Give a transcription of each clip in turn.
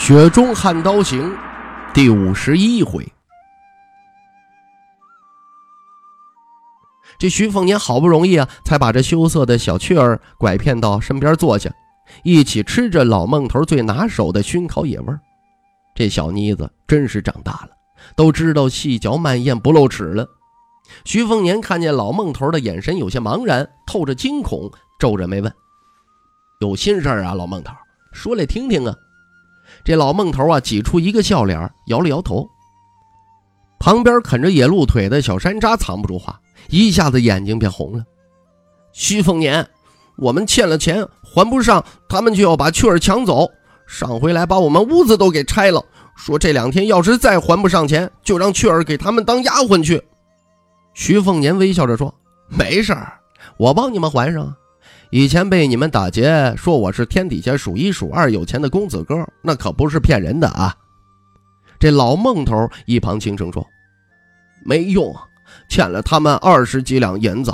雪中悍刀行》第五十一回，这徐凤年好不容易啊，才把这羞涩的小雀儿拐骗到身边坐下，一起吃着老孟头最拿手的熏烤野味儿。这小妮子真是长大了，都知道细嚼慢咽不露齿了。徐凤年看见老孟头的眼神有些茫然，透着惊恐，皱着眉问：“有心事啊，老孟头，说来听听啊。”这老孟头啊，挤出一个笑脸，摇了摇头。旁边啃着野鹿腿的小山楂藏不住话，一下子眼睛变红了。徐凤年，我们欠了钱还不上，他们就要把雀儿抢走。上回来把我们屋子都给拆了，说这两天要是再还不上钱，就让雀儿给他们当丫鬟去。徐凤年微笑着说：“没事儿，我帮你们还上。”以前被你们打劫，说我是天底下数一数二有钱的公子哥，那可不是骗人的啊！这老孟头一旁轻声说：“没用，欠了他们二十几两银子，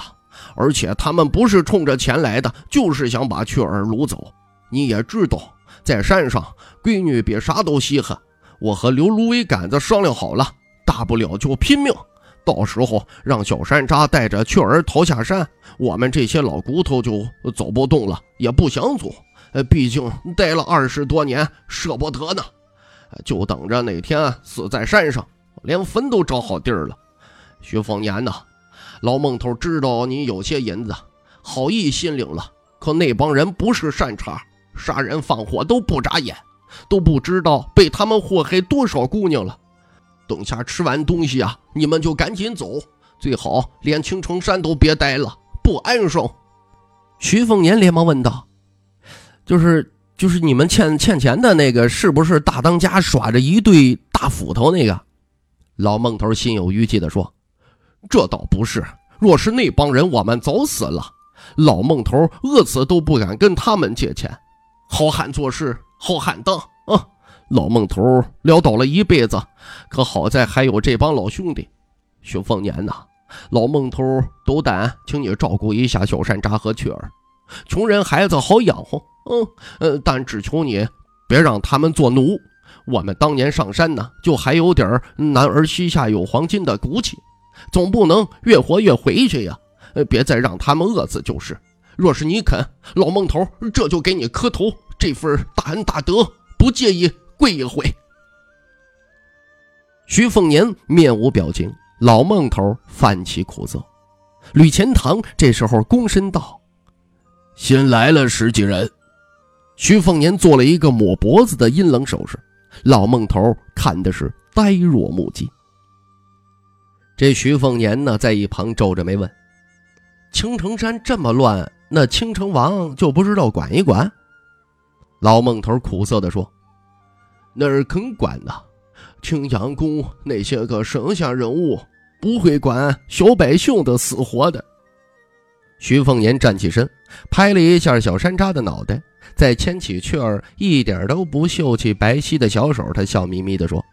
而且他们不是冲着钱来的，就是想把雀儿掳走。你也知道，在山上，闺女比啥都稀罕。我和刘芦苇杆子商量好了，大不了就拼命。”到时候让小山楂带着雀儿逃下山，我们这些老骨头就走不动了，也不想走。呃，毕竟待了二十多年，舍不得呢。就等着哪天死在山上，连坟都找好地儿了。徐凤年呐，老孟头知道你有些银子，好意心领了。可那帮人不是善茬，杀人放火都不眨眼，都不知道被他们祸害多少姑娘了。等下吃完东西啊，你们就赶紧走，最好连青城山都别待了，不安生。徐凤年连忙问道：“就是就是你们欠欠钱的那个，是不是大当家耍着一对大斧头那个？”老孟头心有余悸地说：“这倒不是，若是那帮人，我们早死了。老孟头饿死都不敢跟他们借钱，好汉做事好汉当。”老孟头潦倒了一辈子，可好在还有这帮老兄弟。徐凤年呐，老孟头斗胆，请你照顾一下小山楂和雀儿，穷人孩子好养活。嗯呃，但只求你别让他们做奴。我们当年上山呢，就还有点男儿膝下有黄金的骨气，总不能越活越回去呀。呃，别再让他们饿死就是。若是你肯，老孟头这就给你磕头，这份大恩大德，不介意。跪一回。徐凤年面无表情，老孟头泛起苦涩。吕钱塘这时候躬身道：“新来了十几人。”徐凤年做了一个抹脖子的阴冷手势。老孟头看的是呆若木鸡。这徐凤年呢，在一旁皱着眉问：“青城山这么乱，那青城王就不知道管一管？”老孟头苦涩地说。哪儿肯管呢？青阳宫那些个神仙人物不会管小百姓的死活的。徐凤年站起身，拍了一下小山楂的脑袋，再牵起雀儿一点都不秀气白皙的小手，他笑眯眯地说：“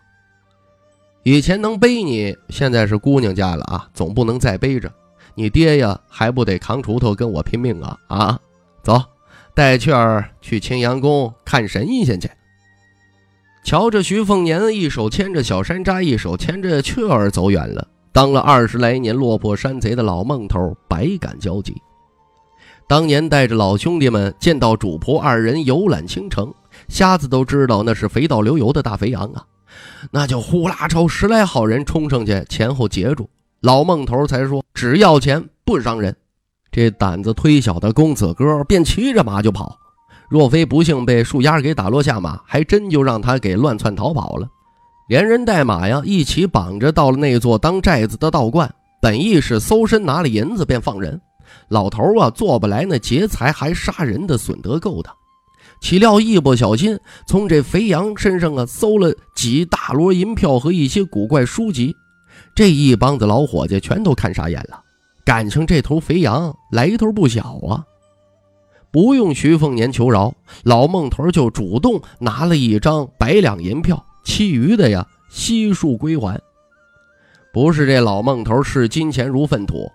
以前能背你，现在是姑娘家了啊，总不能再背着。你爹呀，还不得扛锄头跟我拼命啊？啊，走，带雀儿去青阳宫看神仙去。”瞧着徐凤年一手牵着小山楂，一手牵着雀儿走远了。当了二十来年落魄山贼的老孟头百感交集。当年带着老兄弟们见到主仆二人游览青城，瞎子都知道那是肥到流油的大肥羊啊，那就呼啦朝十来号人冲上去前后截住。老孟头才说只要钱不伤人。这胆子忒小的公子哥便骑着马就跑。若非不幸被树丫给打落下马，还真就让他给乱窜逃跑了。连人带马呀，一起绑着到了那座当寨子的道观。本意是搜身拿了银子便放人。老头啊，做不来那劫财还杀人的损德勾当。岂料一不小心，从这肥羊身上啊搜了几大摞银票和一些古怪书籍。这一帮子老伙计全都看傻眼了，感情这头肥羊来头不小啊！不用徐凤年求饶，老孟头就主动拿了一张百两银票，其余的呀悉数归还。不是这老孟头视金钱如粪土。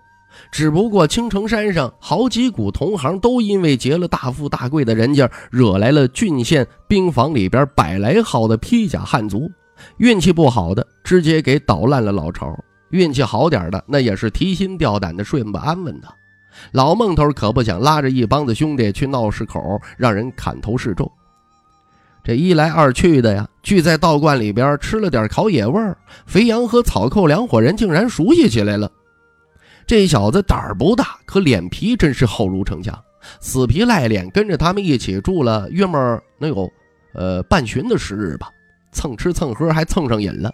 只不过青城山上好几股同行都因为结了大富大贵的人家，惹来了郡县兵房里边百来号的披甲汉族。运气不好的，直接给捣烂了老巢；运气好点的，那也是提心吊胆的，睡不安稳的。老孟头可不想拉着一帮子兄弟去闹市口，让人砍头示众。这一来二去的呀，聚在道观里边吃了点烤野味儿，肥羊和草寇两伙人竟然熟悉起来了。这小子胆儿不大，可脸皮真是厚如城墙，死皮赖脸跟着他们一起住了约么能有呃半旬的时日吧，蹭吃蹭喝还蹭上瘾了，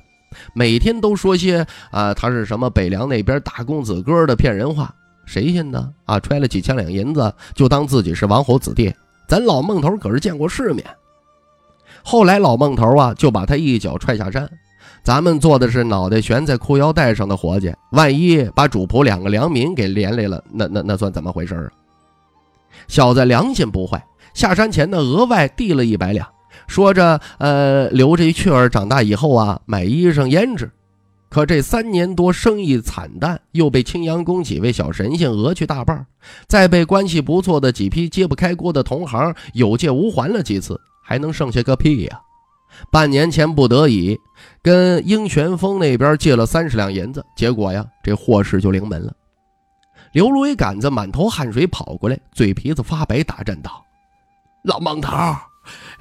每天都说些啊他是什么北凉那边大公子哥的骗人话，谁信呢？啊，揣了几千两银子就当自己是王侯子弟，咱老孟头可是见过世面。后来老孟头啊就把他一脚踹下山。咱们做的是脑袋悬在裤腰带上的活计，万一把主仆两个良民给连累了，那那那算怎么回事啊？小子良心不坏，下山前呢额外递了一百两，说着呃留这雀儿长大以后啊买衣裳胭脂。可这三年多生意惨淡，又被青阳宫几位小神仙讹去大半，再被关系不错的几批揭不开锅的同行有借无还了几次，还能剩下个屁呀？半年前不得已跟英玄峰那边借了三十两银子，结果呀，这祸事就临门了。刘如一杆子满头汗水跑过来，嘴皮子发白，大震道：“老孟头，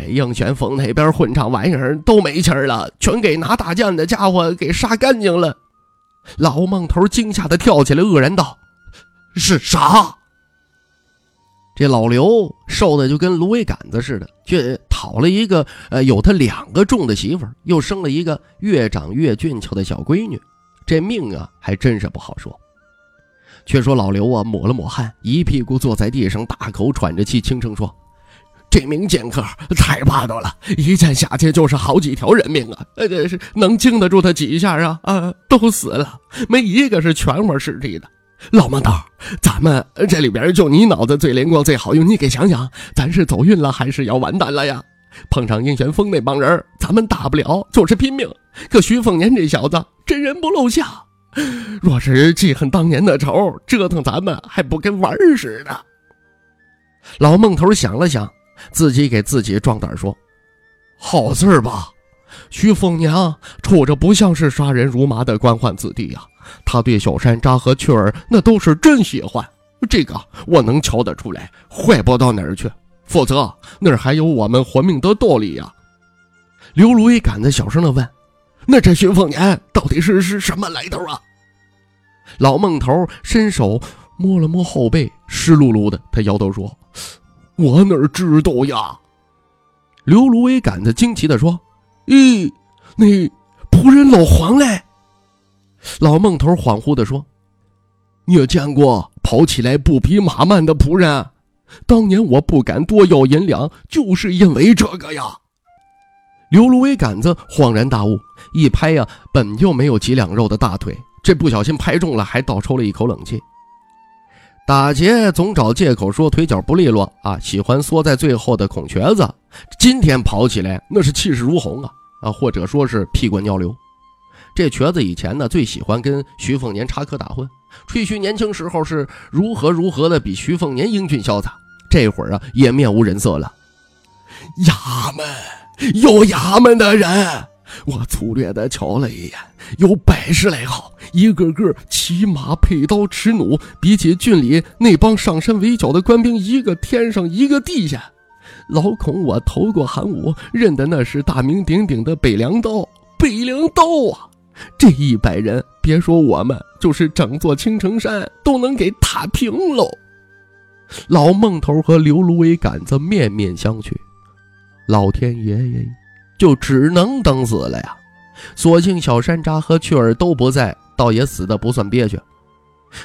应玄峰那边混账玩意儿都没气儿了，全给拿大剑的家伙给杀干净了。”老孟头惊吓的跳起来，愕然道：“是啥？”这老刘瘦的就跟芦苇杆子似的，却讨了一个呃有他两个重的媳妇儿，又生了一个越长越俊俏的小闺女，这命啊还真是不好说。却说老刘啊抹了抹汗，一屁股坐在地上，大口喘着气，轻声说：“这名剑客太霸道了，一剑下去就是好几条人命啊！呃，这是能经得住他几下啊？啊，都死了，没一个是全窝实地的。”老孟头，咱们这里边就你脑子最灵光最好用，你给想想，咱是走运了还是要完蛋了呀？碰上应玄风那帮人，咱们大不了就是拼命。可徐凤年这小子真人不露相，若是记恨当年的仇，折腾咱们还不跟玩似的。老孟头想了想，自己给自己壮胆说：“好事吧？徐凤娘处着不像是杀人如麻的官宦子弟呀。”他对小山楂和雀儿那都是真喜欢，这个我能瞧得出来，坏不到哪儿去。否则那儿还有我们活命的道理呀。刘如意赶着小声的问：“那这徐凤年到底是是什么来头啊？”老孟头伸手摸了摸后背，湿漉漉的，他摇头说：“我哪知道呀？”刘如意赶着惊奇的说：“咦，那仆人老黄嘞？”老孟头恍惚地说：“你有见过跑起来不比马慢的仆人？当年我不敢多要银两，就是因为这个呀。”刘芦苇杆子恍然大悟，一拍呀，本就没有几两肉的大腿，这不小心拍中了，还倒抽了一口冷气。打劫总找借口说腿脚不利落啊，喜欢缩在最后的孔瘸子。今天跑起来那是气势如虹啊啊，或者说是屁滚尿流。这瘸子以前呢，最喜欢跟徐凤年插科打诨，吹嘘年轻时候是如何如何的比徐凤年英俊潇洒。这会儿啊，也面无人色了。衙门有衙门的人，我粗略的瞧了一眼，有百十来号，一个个骑马配刀持弩，比起郡里那帮上山围剿的官兵，一个天上一个地下。老孔我投过寒武，认的那是大名鼎鼎的北凉刀，北凉刀啊！这一百人，别说我们，就是整座青城山都能给踏平喽。老孟头和刘芦苇杆子面面相觑，老天爷爷就只能等死了呀。所幸小山楂和雀儿都不在，倒也死的不算憋屈。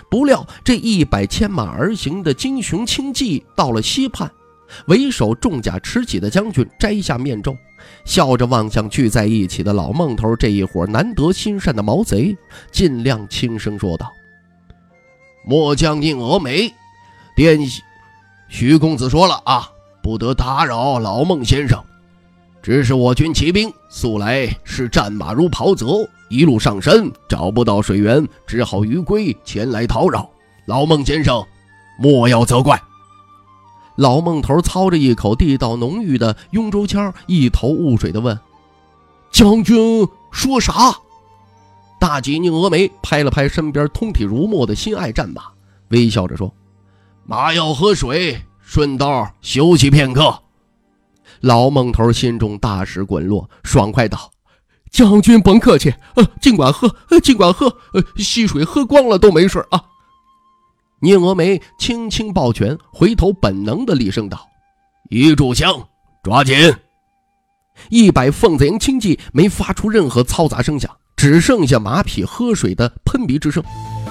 不料这一百牵马而行的金雄轻骑到了溪畔，为首重甲持戟的将军摘下面罩，笑着望向聚在一起的老孟头这一伙难得心善的毛贼，尽量轻声说道：“末将宁峨眉，殿徐公子说了啊，不得打扰老孟先生。只是我军骑兵素来是战马如袍泽，一路上山找不到水源，只好鱼龟前来讨扰。老孟先生，莫要责怪。”老孟头操着一口地道浓郁的雍州腔，一头雾水地问：“将军说啥？”大吉宁峨眉拍了拍身边通体如墨的心爱战马，微笑着说：“马要喝水，顺道休息片刻。”老孟头心中大石滚落，爽快道：“将军甭客气，呃，尽管喝，呃，尽管喝，呃，溪水喝光了都没事啊。”宁峨眉轻轻抱拳，回头本能的厉声道：“一炷香，抓紧！”一百凤子营轻骑没发出任何嘈杂声响，只剩下马匹喝水的喷鼻之声。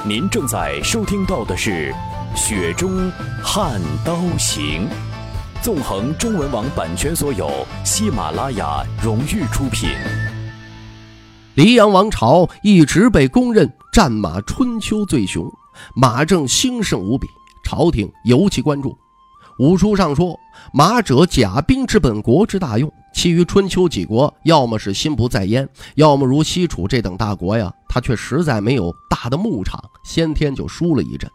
您正在收听到的是《雪中悍刀行》，纵横中文网版权所有，喜马拉雅荣誉出品。黎阳王朝一直被公认战马春秋最雄。马政兴盛无比，朝廷尤其关注。武书上说：“马者，甲兵之本，国之大用。”其余春秋几国，要么是心不在焉，要么如西楚这等大国呀，他却实在没有大的牧场，先天就输了一阵。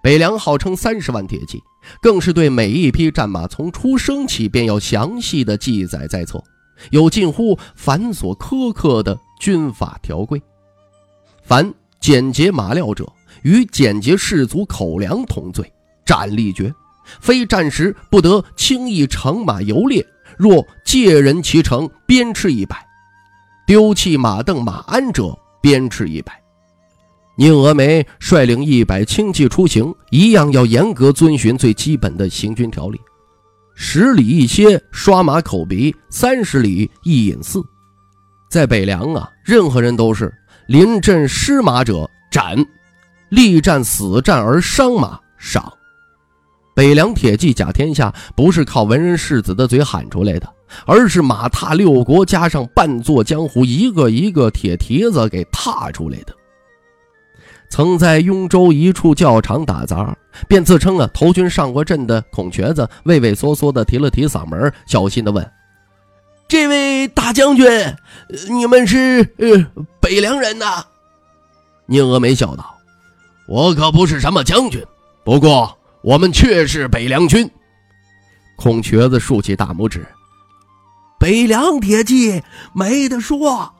北凉号称三十万铁骑，更是对每一匹战马从出生起便要详细的记载在册，有近乎繁琐苛刻的军法条规。凡简洁马料者。与简洁士卒口粮同罪，斩立决。非战时不得轻易乘马游猎，若借人其乘，鞭笞一百；丢弃马镫、马鞍者，鞭笞一百。宁峨眉率领一百轻骑出行，一样要严格遵循最基本的行军条例：十里一歇，刷马口鼻；三十里一饮四。在北凉啊，任何人都是临阵失马者斩。力战死战而伤马赏。北凉铁骑甲天下不是靠文人士子的嘴喊出来的，而是马踏六国加上半座江湖，一个一个铁蹄子给踏出来的。曾在雍州一处教场打杂，便自称啊投军上过阵的孔瘸子，畏畏缩缩的提了提嗓门，小心的问：“这位大将军，你们是呃北凉人呐？”宁峨眉笑道。我可不是什么将军，不过我们却是北凉军。孔瘸子竖起大拇指。北凉铁骑没得说，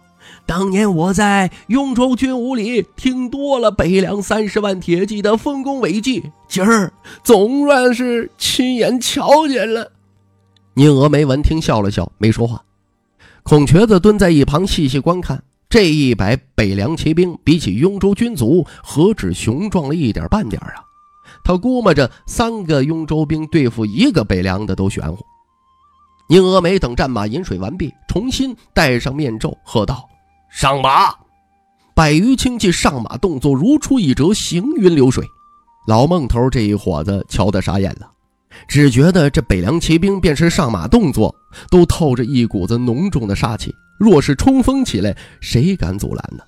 当年我在雍州军伍里听多了北凉三十万铁骑的丰功伟绩，今儿总算是亲眼瞧见了。宁峨眉闻听笑了笑，没说话。孔瘸子蹲在一旁细细观看。这一百北凉骑兵比起雍州军卒，何止雄壮了一点半点啊！他估摸着三个雍州兵对付一个北凉的都玄乎。宁峨眉等战马饮水完毕，重新戴上面罩，喝道：“上马！”百余轻骑上马，动作如出一辙，行云流水。老孟头这一伙子瞧得傻眼了，只觉得这北凉骑兵便是上马动作，都透着一股子浓重的杀气。若是冲锋起来，谁敢阻拦呢？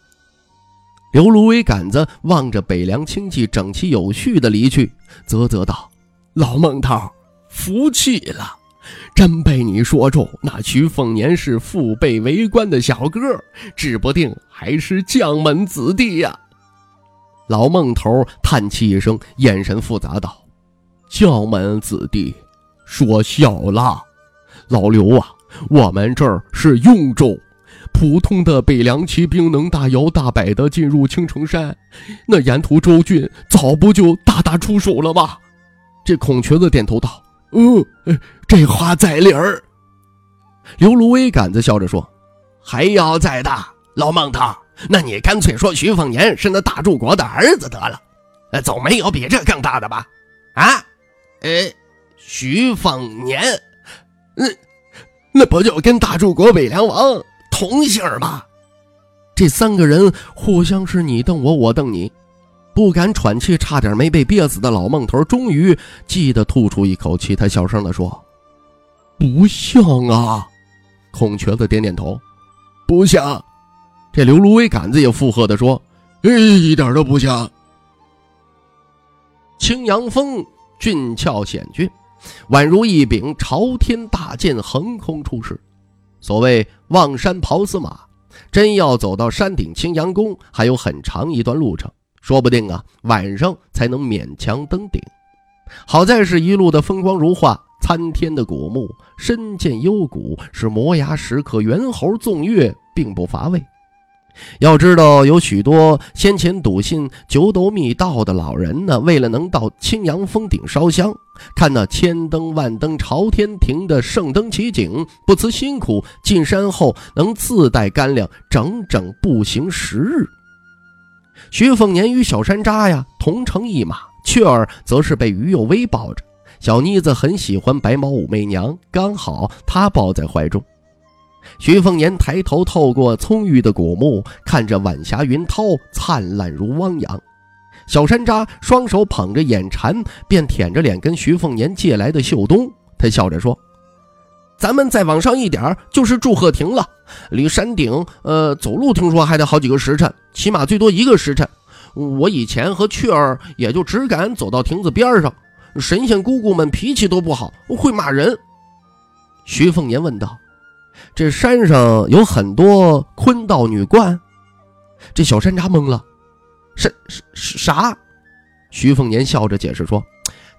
刘芦苇杆子望着北凉轻骑整齐有序的离去，啧啧道：“老孟头，服气了，真被你说中。那徐凤年是父辈为官的小哥，指不定还是将门子弟呀。”老孟头叹气一声，眼神复杂道：“将门子弟，说笑了，老刘啊。”我们这儿是雍州，普通的北凉骑兵能大摇大摆地进入青城山，那沿途州郡早不就大打出手了吗？这孔瘸子点头道：“嗯，这话在理儿。”刘芦苇杆子笑着说：“还要再大，老孟头，那你干脆说徐凤年是那大柱国的儿子得了，总没有比这更大的吧？啊？呃，徐凤年，嗯。”那不就跟大柱国北凉王同姓吗？这三个人互相是你瞪我，我瞪你。不敢喘气，差点没被憋死的老孟头，终于记得吐出一口气。他小声地说：“不像啊。”孔瘸子点点头：“不像。”这刘芦苇杆子也附和地说：“哎一点都不像。”青阳峰俊俏险峻，宛如一柄朝天大剑横空出世。所谓望山跑死马，真要走到山顶青阳宫，还有很长一段路程。说不定啊，晚上才能勉强登顶。好在是一路的风光如画，参天的古木，深涧幽谷，是摩崖石刻、猿猴纵跃，并不乏味。要知道，有许多先前笃信九斗密道的老人呢，为了能到青阳峰顶烧香，看那千灯万灯朝天庭的圣灯奇景，不辞辛苦，进山后能自带干粮，整整步行十日。徐凤年与小山楂呀同乘一马，雀儿则是被于幼威抱着。小妮子很喜欢白毛武媚娘，刚好她抱在怀中。徐凤年抬头透过葱郁的古木，看着晚霞云涛灿烂如汪洋。小山楂双手捧着眼馋，便舔着脸跟徐凤年借来的绣冬。他笑着说：“咱们再往上一点就是祝贺亭了。”离山顶，呃，走路听说还得好几个时辰，起码最多一个时辰。我以前和雀儿也就只敢走到亭子边上，神仙姑姑们脾气都不好，会骂人。徐凤年问道：“这山上有很多坤道女冠？”这小山楂懵了：“啥啥？”徐凤年笑着解释说：“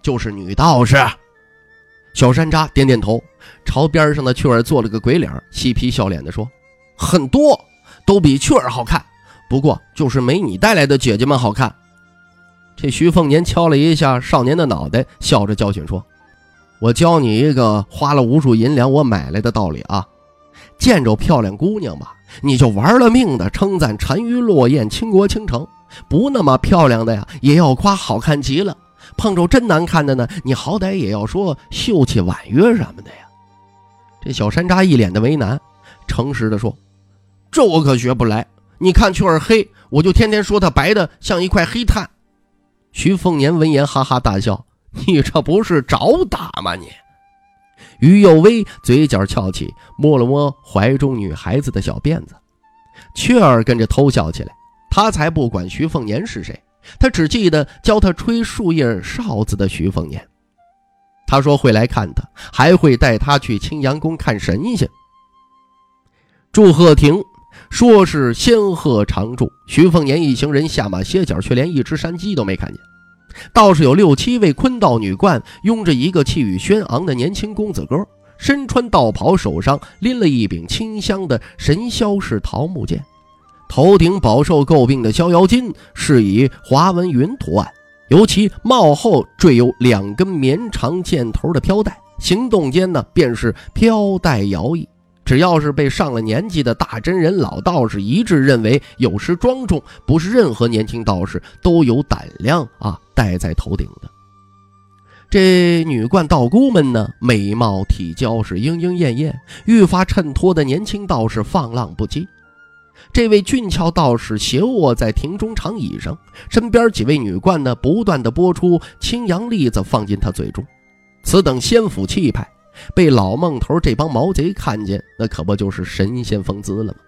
就是女道士。”小山楂点点头，朝边上的雀儿做了个鬼脸，嬉皮笑脸地说：“很多，都比雀儿好看，不过就是没你带来的姐姐们好看。”这徐凤年敲了一下少年的脑袋，笑着教训说：“我教你一个花了无数银两我买来的道理啊，见着漂亮姑娘吧，你就玩了命的称赞沉鱼落雁、倾国倾城；不那么漂亮的呀，也要夸好看极了。”碰着真难看的呢，你好歹也要说秀气婉约什么的呀。这小山楂一脸的为难，诚实的说：“这我可学不来。你看雀儿黑，我就天天说她白的像一块黑炭。”徐凤年闻言哈哈大笑：“你这不是找打吗？你！”于有威嘴角翘起，摸了摸怀中女孩子的小辫子，雀儿跟着偷笑起来。他才不管徐凤年是谁。他只记得教他吹树叶哨子的徐凤年，他说会来看他，还会带他去青阳宫看神仙。祝贺亭说是仙鹤常驻，徐凤年一行人下马歇脚，却连一只山鸡都没看见。倒是有六七位坤道女冠，拥着一个气宇轩昂的年轻公子哥，身穿道袍，手上拎了一柄清香的神霄式桃木剑。头顶饱受诟病的逍遥巾是以华文云图案，尤其帽后缀有两根绵长箭头的飘带，行动间呢便是飘带摇曳。只要是被上了年纪的大真人老道士，一致认为有失庄重，不是任何年轻道士都有胆量啊戴在头顶的。这女冠道姑们呢，美貌体娇是莺莺燕燕，愈发衬托的年轻道士放浪不羁。这位俊俏道士斜卧在亭中长椅上，身边几位女冠呢，不断的拨出青阳栗子放进他嘴中。此等仙府气派，被老孟头这帮毛贼看见，那可不就是神仙风姿了吗？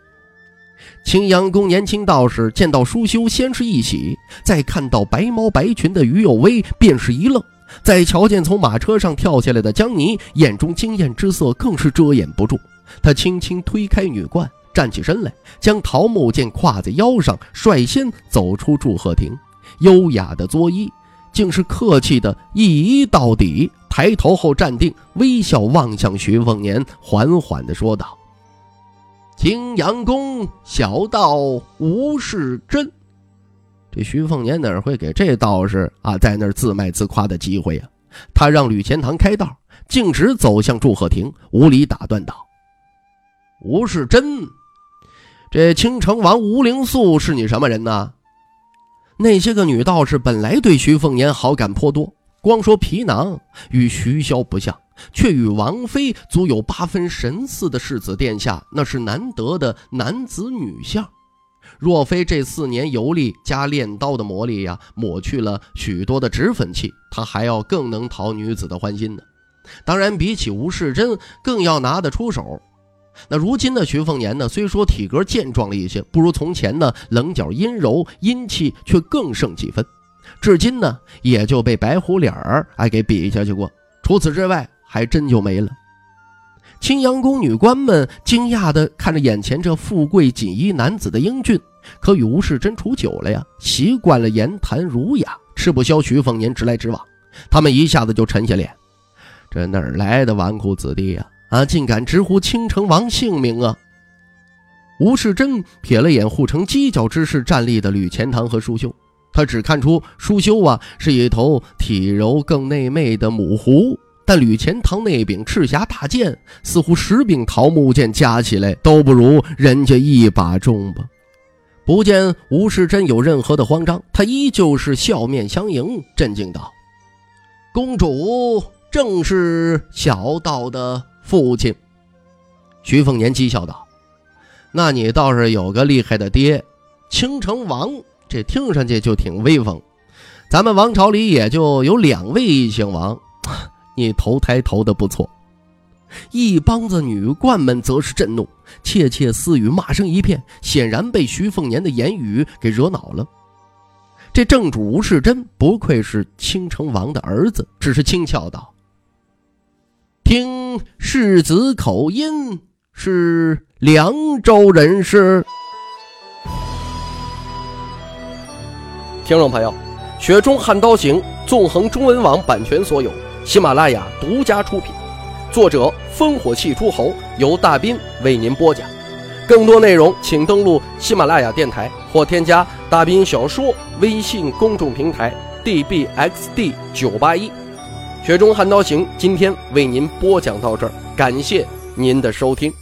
青阳宫年轻道士见到舒修，先是一喜，再看到白毛白裙的于有威，便是一愣；再瞧见从马车上跳下来的江泥，眼中惊艳之色更是遮掩不住。他轻轻推开女冠。站起身来，将桃木剑挎在腰上，率先走出祝贺亭。优雅的作揖，竟是客气的一一到底。抬头后站定，微笑望向徐凤年，缓缓地说道：“青阳宫小道吴世真。”这徐凤年哪会给这道士啊在那儿自卖自夸的机会呀？他让吕钱塘开道，径直走向祝贺亭，无礼打断道：“吴世真。”这青城王吴灵素是你什么人呢？那些个女道士本来对徐凤年好感颇多，光说皮囊与徐骁不像，却与王妃足有八分神似的世子殿下，那是难得的男子女相。若非这四年游历加练刀的磨砺呀，抹去了许多的脂粉气，他还要更能讨女子的欢心呢。当然，比起吴世贞，更要拿得出手。那如今的徐凤年呢，虽说体格健壮了一些，不如从前呢棱角阴柔，阴气却更胜几分。至今呢，也就被白虎脸儿哎给比下去过，除此之外，还真就没了。青阳宫女官们惊讶地看着眼前这富贵锦衣男子的英俊，可与吴世贞处久了呀，习惯了言谈儒雅，吃不消徐凤年直来直往，他们一下子就沉下脸。这哪来的纨绔子弟呀？啊竟敢直呼青城王姓名啊！吴世贞瞥了眼护城犄角之势站立的吕钱塘和舒修，他只看出舒修啊是一头体柔更内媚的母狐，但吕钱塘那柄赤霞大剑，似乎十柄桃木剑加起来都不如人家一把重吧。不见吴世贞有任何的慌张，他依旧是笑面相迎，镇静道：“公主。”正是小道的父亲，徐凤年讥笑道：“那你倒是有个厉害的爹，青城王，这听上去就挺威风。咱们王朝里也就有两位姓王，你投胎投的不错。”一帮子女冠们则是震怒，窃窃私语，骂声一片，显然被徐凤年的言语给惹恼了。这正主吴世贞不愧是青城王的儿子，只是轻笑道。听世子口音是凉州人士。听众朋友，《雪中悍刀行》纵横中文网版权所有，喜马拉雅独家出品，作者烽火戏诸侯，由大斌为您播讲。更多内容请登录喜马拉雅电台或添加大斌小说微信公众平台 dbxd 九八一。《雪中悍刀行》今天为您播讲到这儿，感谢您的收听。